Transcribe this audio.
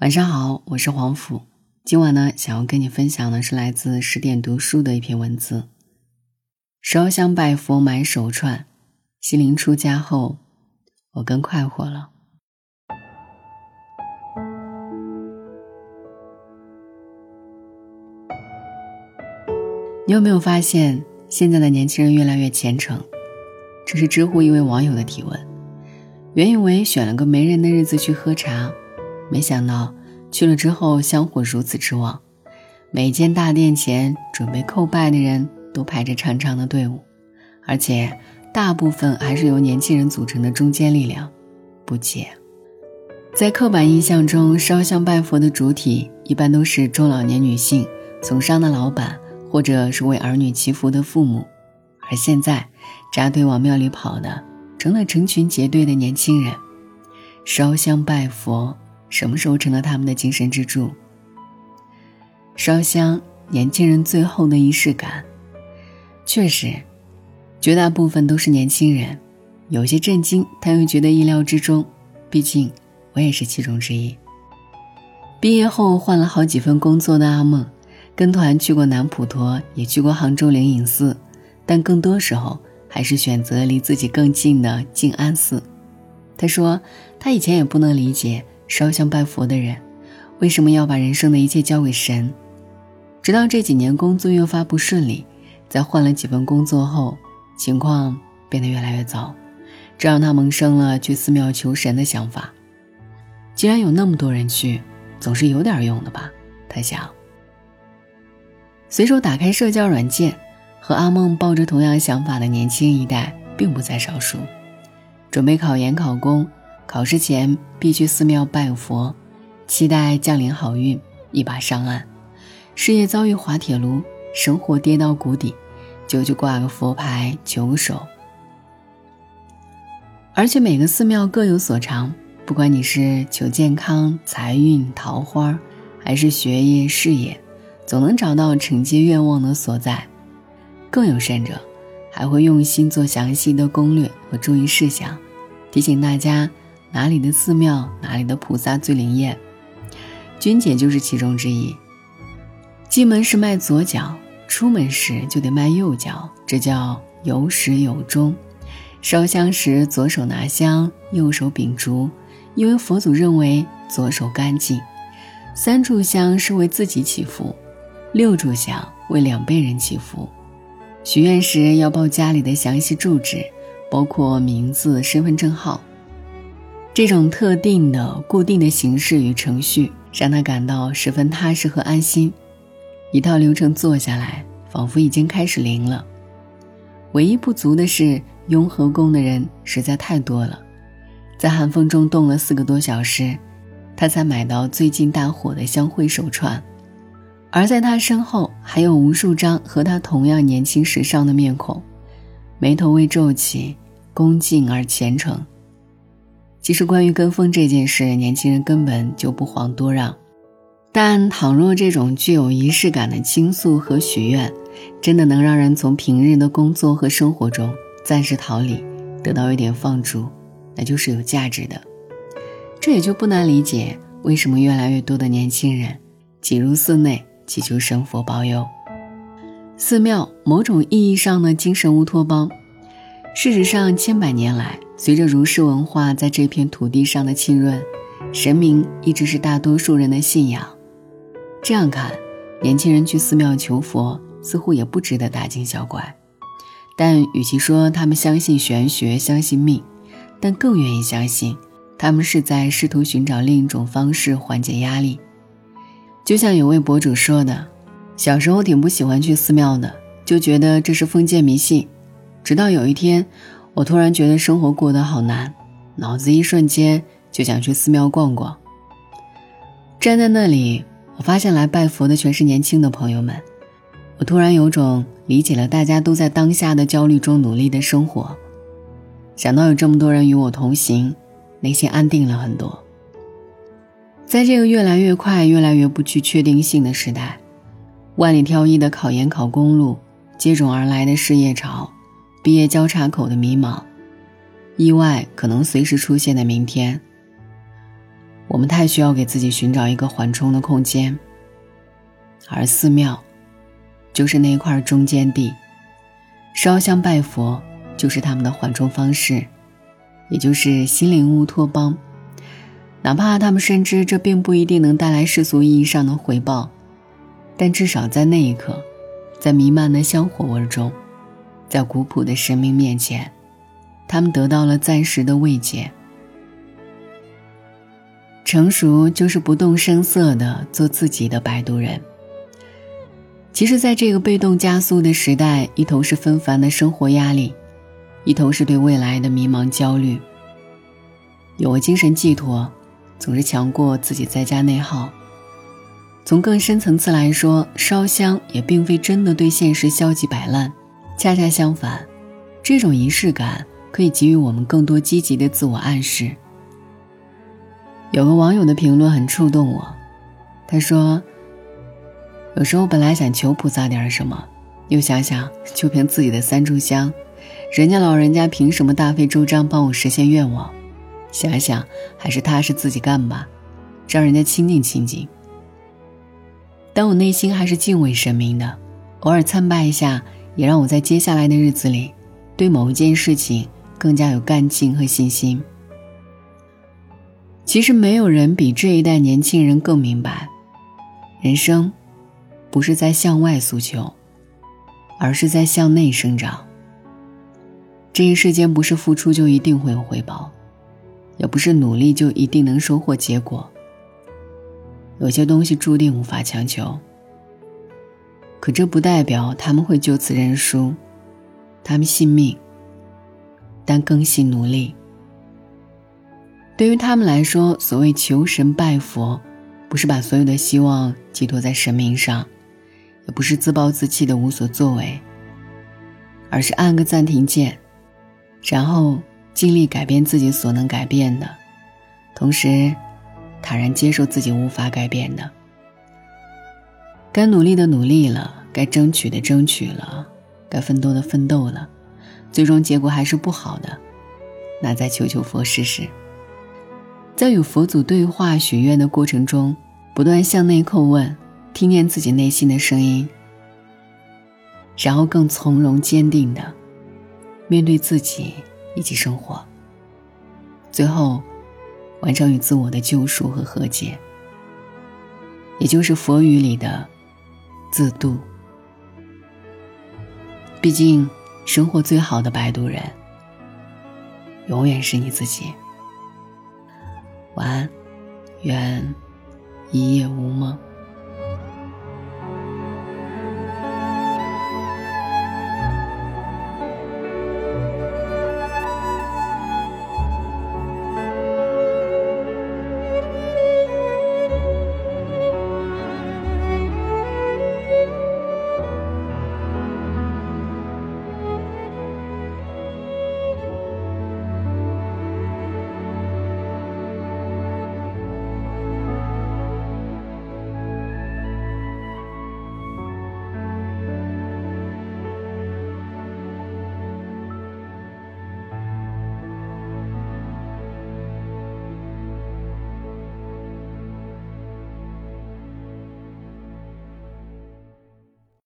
晚上好，我是黄甫。今晚呢，想要跟你分享的是来自十点读书的一篇文字。烧香拜佛买手串，心灵出家后，我更快活了。你有没有发现，现在的年轻人越来越虔诚？这是知乎一位网友的提问。原以为选了个没人的日子去喝茶。没想到去了之后，香火如此之旺，每间大殿前准备叩拜的人都排着长长的队伍，而且大部分还是由年轻人组成的中坚力量。不解，在刻板印象中，烧香拜佛的主体一般都是中老年女性、从商的老板，或者是为儿女祈福的父母，而现在扎堆往庙里跑的，成了成群结队的年轻人，烧香拜佛。什么时候成了他们的精神支柱？烧香，年轻人最后的仪式感。确实，绝大部分都是年轻人，有些震惊，但又觉得意料之中。毕竟，我也是其中之一。毕业后换了好几份工作的阿梦，跟团去过南普陀，也去过杭州灵隐寺，但更多时候还是选择离自己更近的静安寺。他说，他以前也不能理解。烧香拜佛的人，为什么要把人生的一切交给神？直到这几年工作越发不顺利，在换了几份工作后，情况变得越来越糟，这让他萌生了去寺庙求神的想法。既然有那么多人去，总是有点用的吧？他想。随手打开社交软件，和阿梦抱着同样想法的年轻一代并不在少数，准备考研考公。考试前必去寺庙拜佛，期待降临好运，一把上岸。事业遭遇滑铁卢，生活跌到谷底，就去挂个佛牌求个手。而且每个寺庙各有所长，不管你是求健康、财运、桃花，还是学业、事业，总能找到承接愿望的所在。更有甚者，还会用心做详细的攻略和注意事项，提醒大家。哪里的寺庙，哪里的菩萨最灵验？君姐就是其中之一。进门时迈左脚，出门时就得迈右脚，这叫有始有终。烧香时左手拿香，右手秉烛，因为佛祖认为左手干净。三炷香是为自己祈福，六炷香为两辈人祈福。许愿时要报家里的详细住址，包括名字、身份证号。这种特定的、固定的形式与程序，让他感到十分踏实和安心。一套流程做下来，仿佛已经开始灵了。唯一不足的是，雍和宫的人实在太多了，在寒风中冻了四个多小时，他才买到最近大火的香灰手串。而在他身后，还有无数张和他同样年轻时尚的面孔，眉头微皱起，恭敬而虔诚。其实，关于跟风这件事，年轻人根本就不遑多让。但倘若这种具有仪式感的倾诉和许愿，真的能让人从平日的工作和生活中暂时逃离，得到一点放逐，那就是有价值的。这也就不难理解，为什么越来越多的年轻人挤入寺内祈求神佛保佑。寺庙，某种意义上的精神乌托邦。事实上，千百年来，随着儒释文化在这片土地上的浸润，神明一直是大多数人的信仰。这样看，年轻人去寺庙求佛似乎也不值得大惊小怪。但与其说他们相信玄学、相信命，但更愿意相信，他们是在试图寻找另一种方式缓解压力。就像有位博主说的：“小时候挺不喜欢去寺庙的，就觉得这是封建迷信。直到有一天。”我突然觉得生活过得好难，脑子一瞬间就想去寺庙逛逛。站在那里，我发现来拜佛的全是年轻的朋友们，我突然有种理解了大家都在当下的焦虑中努力的生活。想到有这么多人与我同行，内心安定了很多。在这个越来越快、越来越不具确定性的时代，万里挑一的考研考公路，接踵而来的失业潮。毕业交叉口的迷茫，意外可能随时出现的明天。我们太需要给自己寻找一个缓冲的空间，而寺庙就是那块中间地，烧香拜佛就是他们的缓冲方式，也就是心灵乌托邦。哪怕他们深知这并不一定能带来世俗意义上的回报，但至少在那一刻，在弥漫的香火味中，在古朴的神明面前，他们得到了暂时的慰藉。成熟就是不动声色的做自己的摆渡人。其实，在这个被动加速的时代，一头是纷繁的生活压力，一头是对未来的迷茫焦虑。有个精神寄托，总是强过自己在家内耗。从更深层次来说，烧香也并非真的对现实消极摆烂，恰恰相反，这种仪式感可以给予我们更多积极的自我暗示。有个网友的评论很触动我，他说：“有时候本来想求菩萨点什么，又想想就凭自己的三炷香，人家老人家凭什么大费周章帮我实现愿望？想想还是踏实自己干吧，让人家清静清静。但我内心还是敬畏神明的，偶尔参拜一下，也让我在接下来的日子里，对某一件事情更加有干劲和信心。”其实没有人比这一代年轻人更明白，人生不是在向外诉求，而是在向内生长。这一世间不是付出就一定会有回报，也不是努力就一定能收获结果。有些东西注定无法强求，可这不代表他们会就此认输，他们信命，但更信努力。对于他们来说，所谓求神拜佛，不是把所有的希望寄托在神明上，也不是自暴自弃的无所作为，而是按个暂停键，然后尽力改变自己所能改变的，同时坦然接受自己无法改变的。该努力的努力了，该争取的争取了，该奋斗的奋斗了，最终结果还是不好的，那再求求佛试试。在与佛祖对话、许愿的过程中，不断向内叩问，听见自己内心的声音，然后更从容坚定的面对自己以及生活，最后完成与自我的救赎和和解，也就是佛语里的自渡。毕竟，生活最好的摆渡人，永远是你自己。晚安，愿一夜无梦。